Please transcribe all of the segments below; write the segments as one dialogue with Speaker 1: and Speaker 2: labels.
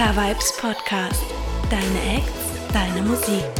Speaker 1: Car Vibes Podcast. Deine Acts, deine Musik.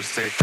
Speaker 2: You're se.